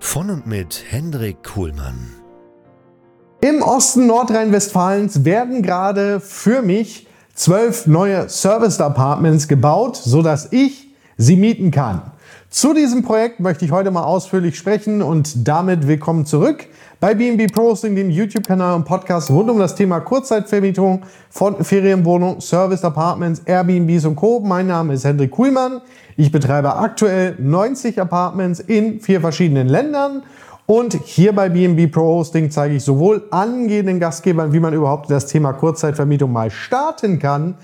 Von und mit Hendrik Kuhlmann. Im Osten Nordrhein-Westfalens werden gerade für mich zwölf neue Service Apartments gebaut, sodass ich sie mieten kann. Zu diesem Projekt möchte ich heute mal ausführlich sprechen und damit willkommen zurück bei BNB Pro Hosting, dem YouTube-Kanal und Podcast rund um das Thema Kurzzeitvermietung von Ferienwohnungen, Service Apartments, Airbnbs und Co. Mein Name ist Hendrik Kuhlmann. Ich betreibe aktuell 90 Apartments in vier verschiedenen Ländern und hier bei BNB Pro Hosting zeige ich sowohl angehenden Gastgebern, wie man überhaupt das Thema Kurzzeitvermietung mal starten kann,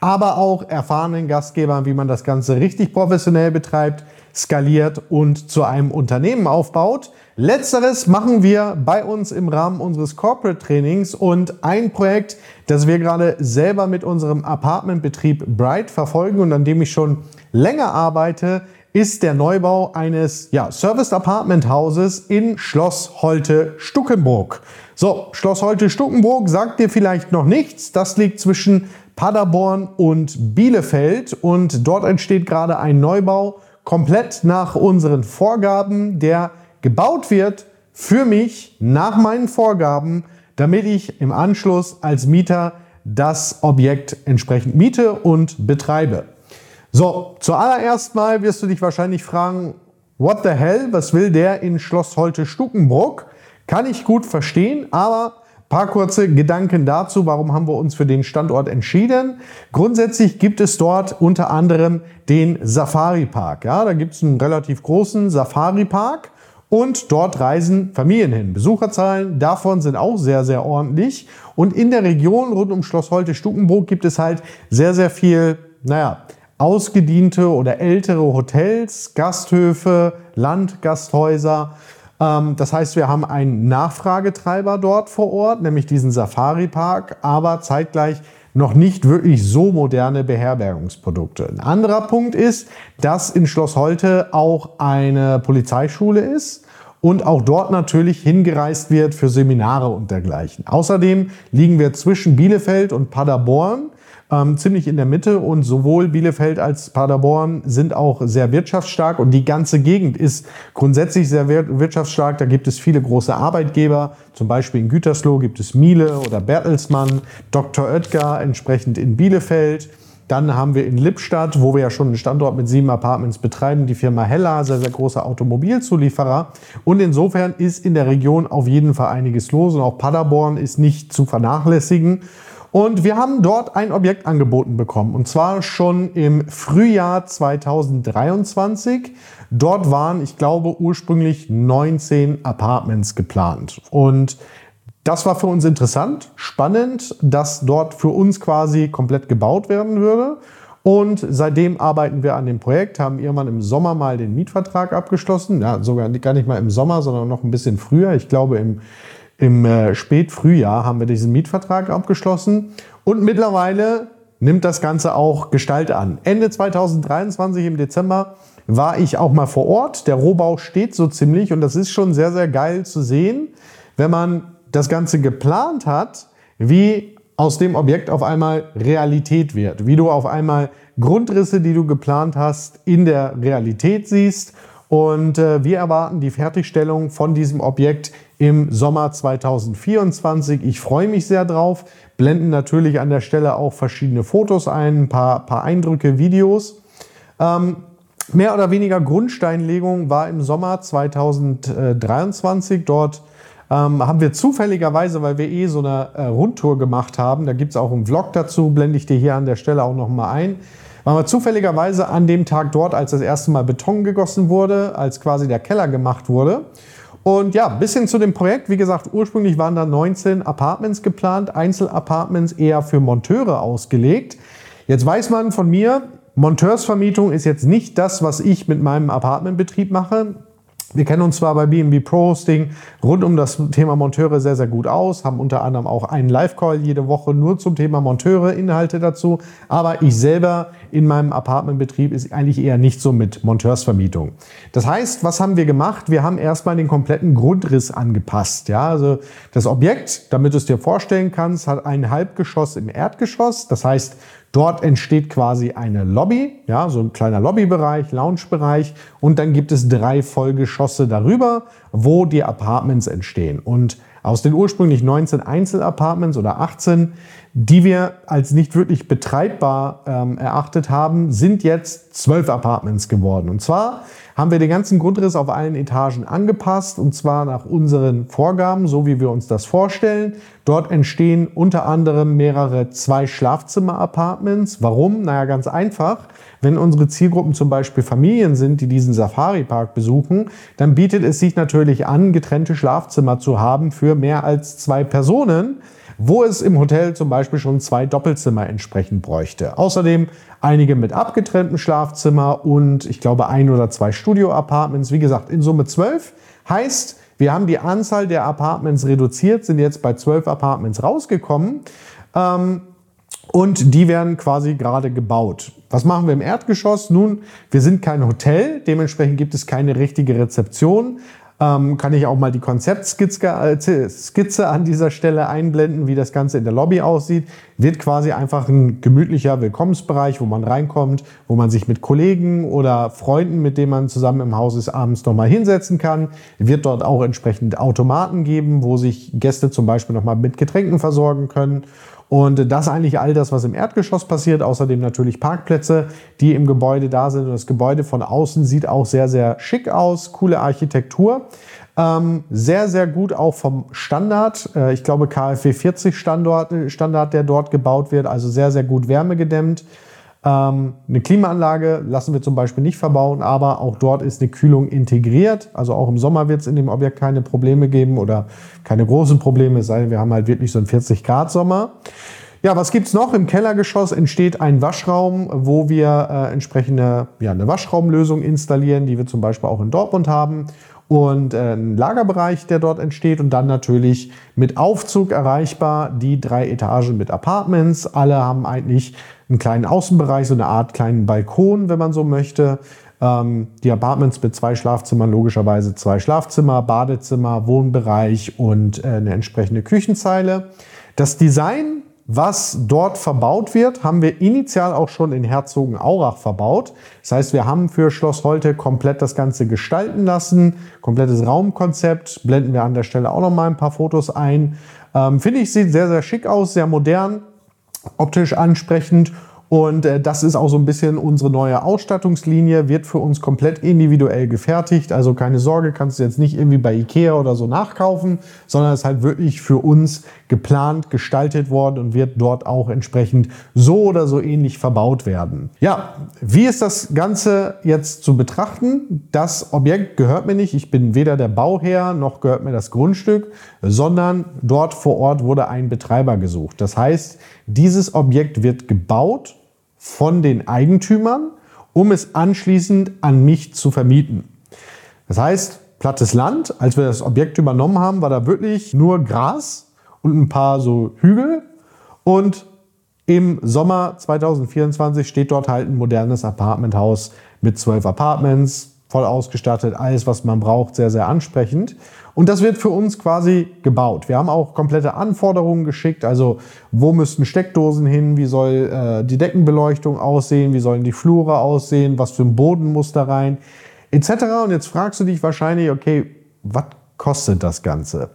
aber auch erfahrenen Gastgebern, wie man das Ganze richtig professionell betreibt, skaliert und zu einem Unternehmen aufbaut. Letzteres machen wir bei uns im Rahmen unseres Corporate Trainings und ein Projekt, das wir gerade selber mit unserem Apartmentbetrieb Bright verfolgen und an dem ich schon länger arbeite, ist der Neubau eines ja, Service Apartment Hauses in Schloss Holte Stuckenburg. So, Schloss Holte Stuckenburg sagt dir vielleicht noch nichts. Das liegt zwischen Paderborn und Bielefeld und dort entsteht gerade ein Neubau komplett nach unseren Vorgaben, der gebaut wird für mich nach meinen Vorgaben, damit ich im Anschluss als Mieter das Objekt entsprechend miete und betreibe. So, zuallererst mal wirst du dich wahrscheinlich fragen, what the hell, was will der in Schloss Holte Stuckenburg? Kann ich gut verstehen, aber paar kurze Gedanken dazu, warum haben wir uns für den Standort entschieden. Grundsätzlich gibt es dort unter anderem den Safari Park. Ja, da gibt es einen relativ großen Safari Park und dort reisen Familien hin. Besucherzahlen davon sind auch sehr, sehr ordentlich. Und in der Region rund um Schloss Holte-Stukenburg gibt es halt sehr, sehr viel, naja, ausgediente oder ältere Hotels, Gasthöfe, Landgasthäuser. Ähm, das heißt, wir haben einen Nachfragetreiber dort vor Ort, nämlich diesen Safari-Park, aber zeitgleich noch nicht wirklich so moderne Beherbergungsprodukte. Ein anderer Punkt ist, dass in Schloss Holte auch eine Polizeischule ist und auch dort natürlich hingereist wird für Seminare und dergleichen. Außerdem liegen wir zwischen Bielefeld und Paderborn ähm, ziemlich in der Mitte und sowohl Bielefeld als Paderborn sind auch sehr wirtschaftsstark und die ganze Gegend ist grundsätzlich sehr wirtschaftsstark. Da gibt es viele große Arbeitgeber, zum Beispiel in Gütersloh gibt es Miele oder Bertelsmann, Dr. Oetker entsprechend in Bielefeld. Dann haben wir in Lippstadt, wo wir ja schon einen Standort mit sieben Apartments betreiben, die Firma Hella, sehr, sehr großer Automobilzulieferer. Und insofern ist in der Region auf jeden Fall einiges los und auch Paderborn ist nicht zu vernachlässigen. Und wir haben dort ein Objekt angeboten bekommen. Und zwar schon im Frühjahr 2023. Dort waren, ich glaube, ursprünglich 19 Apartments geplant. Und das war für uns interessant, spannend, dass dort für uns quasi komplett gebaut werden würde. Und seitdem arbeiten wir an dem Projekt, haben irgendwann im Sommer mal den Mietvertrag abgeschlossen. Ja, sogar gar nicht mal im Sommer, sondern noch ein bisschen früher. Ich glaube im im äh, Spätfrühjahr haben wir diesen Mietvertrag abgeschlossen und mittlerweile nimmt das Ganze auch Gestalt an. Ende 2023 im Dezember war ich auch mal vor Ort. Der Rohbau steht so ziemlich und das ist schon sehr, sehr geil zu sehen, wenn man das Ganze geplant hat, wie aus dem Objekt auf einmal Realität wird, wie du auf einmal Grundrisse, die du geplant hast, in der Realität siehst. Und äh, wir erwarten die Fertigstellung von diesem Objekt im Sommer 2024. Ich freue mich sehr drauf. Blenden natürlich an der Stelle auch verschiedene Fotos ein, ein paar, paar Eindrücke, Videos. Ähm, mehr oder weniger Grundsteinlegung war im Sommer 2023. Dort ähm, haben wir zufälligerweise, weil wir eh so eine äh, Rundtour gemacht haben, da gibt es auch einen Vlog dazu, blende ich dir hier an der Stelle auch nochmal ein, waren wir zufälligerweise an dem Tag dort, als das erste Mal Beton gegossen wurde, als quasi der Keller gemacht wurde. Und ja, bisschen zu dem Projekt. Wie gesagt, ursprünglich waren da 19 Apartments geplant, Einzelapartments eher für Monteure ausgelegt. Jetzt weiß man von mir, Monteursvermietung ist jetzt nicht das, was ich mit meinem Apartmentbetrieb mache. Wir kennen uns zwar bei BNB Pro Hosting rund um das Thema Monteure sehr, sehr gut aus, haben unter anderem auch einen Live-Call jede Woche nur zum Thema Monteure, Inhalte dazu. Aber ich selber in meinem Apartmentbetrieb ist eigentlich eher nicht so mit Monteursvermietung. Das heißt, was haben wir gemacht? Wir haben erstmal den kompletten Grundriss angepasst. Ja, also das Objekt, damit du es dir vorstellen kannst, hat ein Halbgeschoss im Erdgeschoss. Das heißt, Dort entsteht quasi eine Lobby, ja, so ein kleiner Lobbybereich, Loungebereich. Und dann gibt es drei Vollgeschosse darüber, wo die Apartments entstehen. Und aus den ursprünglich 19 Einzelapartments oder 18, die wir als nicht wirklich betreibbar ähm, erachtet haben, sind jetzt 12 Apartments geworden. Und zwar haben wir den ganzen Grundriss auf allen Etagen angepasst und zwar nach unseren Vorgaben, so wie wir uns das vorstellen. Dort entstehen unter anderem mehrere zwei Schlafzimmer-Apartments. Warum? Naja, ganz einfach. Wenn unsere Zielgruppen zum Beispiel Familien sind, die diesen Safari-Park besuchen, dann bietet es sich natürlich an, getrennte Schlafzimmer zu haben für mehr als zwei Personen wo es im Hotel zum Beispiel schon zwei Doppelzimmer entsprechend bräuchte. Außerdem einige mit abgetrenntem Schlafzimmer und ich glaube ein oder zwei Studio-Apartments. Wie gesagt, in Summe zwölf. Heißt, wir haben die Anzahl der Apartments reduziert, sind jetzt bei zwölf Apartments rausgekommen. Ähm, und die werden quasi gerade gebaut. Was machen wir im Erdgeschoss? Nun, wir sind kein Hotel, dementsprechend gibt es keine richtige Rezeption ähm, kann ich auch mal die Konzeptskizze äh, an dieser Stelle einblenden, wie das Ganze in der Lobby aussieht. Wird quasi einfach ein gemütlicher Willkommensbereich, wo man reinkommt, wo man sich mit Kollegen oder Freunden, mit denen man zusammen im Haus ist, abends nochmal hinsetzen kann. Wird dort auch entsprechend Automaten geben, wo sich Gäste zum Beispiel nochmal mit Getränken versorgen können. Und das eigentlich all das, was im Erdgeschoss passiert. Außerdem natürlich Parkplätze, die im Gebäude da sind. Und das Gebäude von außen sieht auch sehr, sehr schick aus. Coole Architektur. Ähm, sehr, sehr gut auch vom Standard. Äh, ich glaube KfW 40 Standard, Standard, der dort gebaut wird. Also sehr, sehr gut wärmegedämmt. Ähm, eine Klimaanlage lassen wir zum Beispiel nicht verbauen, aber auch dort ist eine Kühlung integriert. Also auch im Sommer wird es in dem Objekt keine Probleme geben oder keine großen Probleme, es sei denn, wir haben halt wirklich so einen 40 Grad Sommer. Ja, was gibt's noch? Im Kellergeschoss entsteht ein Waschraum, wo wir äh, entsprechende ja, eine Waschraumlösung installieren, die wir zum Beispiel auch in Dortmund haben und äh, ein Lagerbereich, der dort entsteht und dann natürlich mit Aufzug erreichbar die drei Etagen mit Apartments. Alle haben eigentlich einen kleinen Außenbereich, so eine Art kleinen Balkon, wenn man so möchte. Ähm, die Apartments mit zwei Schlafzimmern, logischerweise zwei Schlafzimmer, Badezimmer, Wohnbereich und äh, eine entsprechende Küchenzeile. Das Design was dort verbaut wird, haben wir initial auch schon in Herzogenaurach verbaut. Das heißt, wir haben für Schloss Holte komplett das Ganze gestalten lassen. Komplettes Raumkonzept. Blenden wir an der Stelle auch noch mal ein paar Fotos ein. Ähm, Finde ich, sieht sehr, sehr schick aus, sehr modern, optisch ansprechend und äh, das ist auch so ein bisschen unsere neue Ausstattungslinie, wird für uns komplett individuell gefertigt. Also keine Sorge, kannst du jetzt nicht irgendwie bei Ikea oder so nachkaufen, sondern ist halt wirklich für uns geplant, gestaltet worden und wird dort auch entsprechend so oder so ähnlich verbaut werden. Ja, wie ist das Ganze jetzt zu betrachten? Das Objekt gehört mir nicht. Ich bin weder der Bauherr noch gehört mir das Grundstück, sondern dort vor Ort wurde ein Betreiber gesucht. Das heißt, dieses Objekt wird gebaut von den Eigentümern, um es anschließend an mich zu vermieten. Das heißt, plattes Land, als wir das Objekt übernommen haben, war da wirklich nur Gras und ein paar so Hügel. Und im Sommer 2024 steht dort halt ein modernes Apartmenthaus mit zwölf Apartments, voll ausgestattet, alles, was man braucht, sehr, sehr ansprechend. Und das wird für uns quasi gebaut. Wir haben auch komplette Anforderungen geschickt, also wo müssten Steckdosen hin, wie soll äh, die Deckenbeleuchtung aussehen, wie sollen die Flure aussehen, was für ein Boden muss da rein, etc. Und jetzt fragst du dich wahrscheinlich, okay, was kostet das Ganze?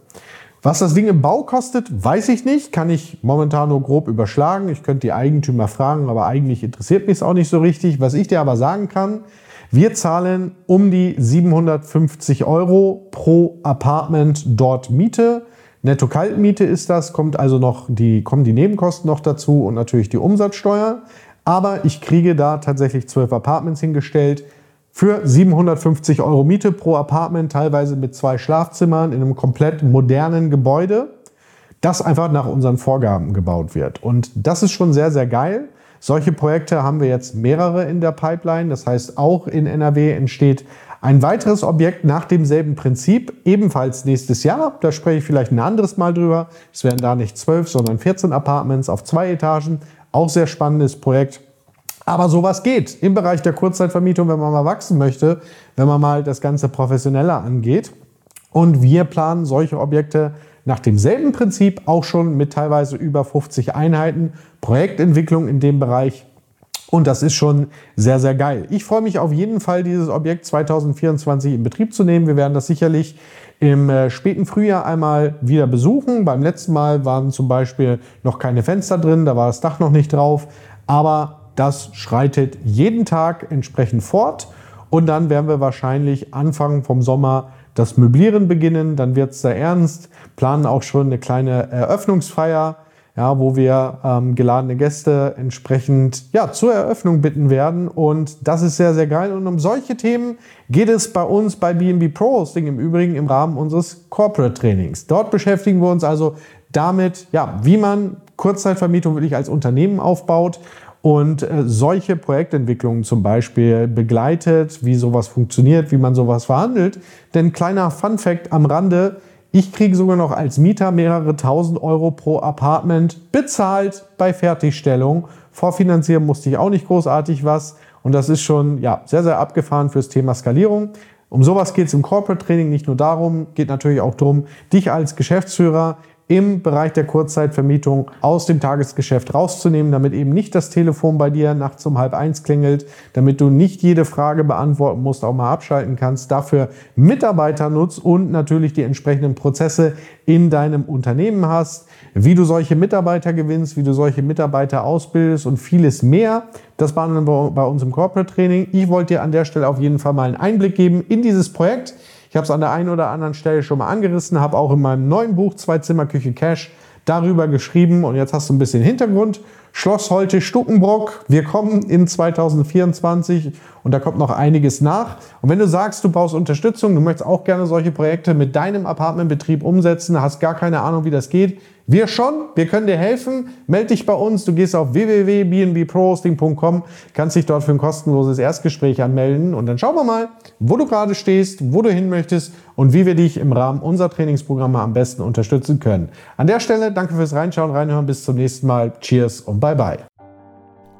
Was das Ding im Bau kostet, weiß ich nicht, kann ich momentan nur grob überschlagen. Ich könnte die Eigentümer fragen, aber eigentlich interessiert mich es auch nicht so richtig. Was ich dir aber sagen kann, Wir zahlen um die 750 Euro pro Apartment dort Miete. Netto-Kaltmiete ist das, kommt also noch die, kommen die Nebenkosten noch dazu und natürlich die Umsatzsteuer. Aber ich kriege da tatsächlich zwölf Apartments hingestellt für 750 Euro Miete pro Apartment, teilweise mit zwei Schlafzimmern in einem komplett modernen Gebäude, das einfach nach unseren Vorgaben gebaut wird. Und das ist schon sehr, sehr geil. Solche Projekte haben wir jetzt mehrere in der Pipeline. Das heißt, auch in NRW entsteht ein weiteres Objekt nach demselben Prinzip, ebenfalls nächstes Jahr. Da spreche ich vielleicht ein anderes Mal drüber. Es werden da nicht zwölf, sondern 14 Apartments auf zwei Etagen. Auch sehr spannendes Projekt. Aber sowas geht im Bereich der Kurzzeitvermietung, wenn man mal wachsen möchte, wenn man mal das Ganze professioneller angeht. Und wir planen solche Objekte nach demselben Prinzip auch schon mit teilweise über 50 Einheiten, Projektentwicklung in dem Bereich. Und das ist schon sehr, sehr geil. Ich freue mich auf jeden Fall, dieses Objekt 2024 in Betrieb zu nehmen. Wir werden das sicherlich im äh, späten Frühjahr einmal wieder besuchen. Beim letzten Mal waren zum Beispiel noch keine Fenster drin, da war das Dach noch nicht drauf. Aber das schreitet jeden Tag entsprechend fort. Und dann werden wir wahrscheinlich Anfang vom Sommer das Möblieren beginnen. Dann wird es sehr ernst. Planen auch schon eine kleine Eröffnungsfeier, ja, wo wir ähm, geladene Gäste entsprechend ja, zur Eröffnung bitten werden. Und das ist sehr, sehr geil. Und um solche Themen geht es bei uns bei BNB Pro Hosting im Übrigen im Rahmen unseres Corporate Trainings. Dort beschäftigen wir uns also damit, ja, wie man Kurzzeitvermietung wirklich als Unternehmen aufbaut und äh, solche Projektentwicklungen zum Beispiel begleitet, wie sowas funktioniert, wie man sowas verhandelt. Denn kleiner Fun fact am Rande, ich kriege sogar noch als Mieter mehrere tausend Euro pro Apartment bezahlt bei Fertigstellung. Vorfinanzieren musste ich auch nicht großartig was. Und das ist schon ja, sehr, sehr abgefahren fürs Thema Skalierung. Um sowas geht es im Corporate Training nicht nur darum, geht natürlich auch darum, dich als Geschäftsführer im Bereich der Kurzzeitvermietung aus dem Tagesgeschäft rauszunehmen, damit eben nicht das Telefon bei dir nachts um halb eins klingelt, damit du nicht jede Frage beantworten musst, auch mal abschalten kannst, dafür Mitarbeiter nutzt und natürlich die entsprechenden Prozesse in deinem Unternehmen hast, wie du solche Mitarbeiter gewinnst, wie du solche Mitarbeiter ausbildest und vieles mehr. Das behandeln wir bei uns im Corporate Training. Ich wollte dir an der Stelle auf jeden Fall mal einen Einblick geben in dieses Projekt. Ich habe es an der einen oder anderen Stelle schon mal angerissen, habe auch in meinem neuen Buch Zwei Zimmer Küche Cash darüber geschrieben und jetzt hast du ein bisschen Hintergrund. Schloss Holte Stuckenbrock, wir kommen in 2024 und da kommt noch einiges nach. Und wenn du sagst, du brauchst Unterstützung, du möchtest auch gerne solche Projekte mit deinem Apartmentbetrieb umsetzen, hast gar keine Ahnung, wie das geht, wir schon, wir können dir helfen. Meld dich bei uns. Du gehst auf www.bnbprohosting.com, kannst dich dort für ein kostenloses Erstgespräch anmelden und dann schauen wir mal, wo du gerade stehst, wo du hin möchtest und wie wir dich im Rahmen unserer Trainingsprogramme am besten unterstützen können. An der Stelle danke fürs Reinschauen, Reinhören. Bis zum nächsten Mal. Cheers und bye bye.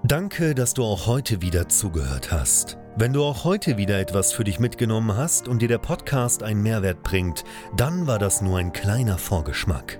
Danke, dass du auch heute wieder zugehört hast. Wenn du auch heute wieder etwas für dich mitgenommen hast und dir der Podcast einen Mehrwert bringt, dann war das nur ein kleiner Vorgeschmack.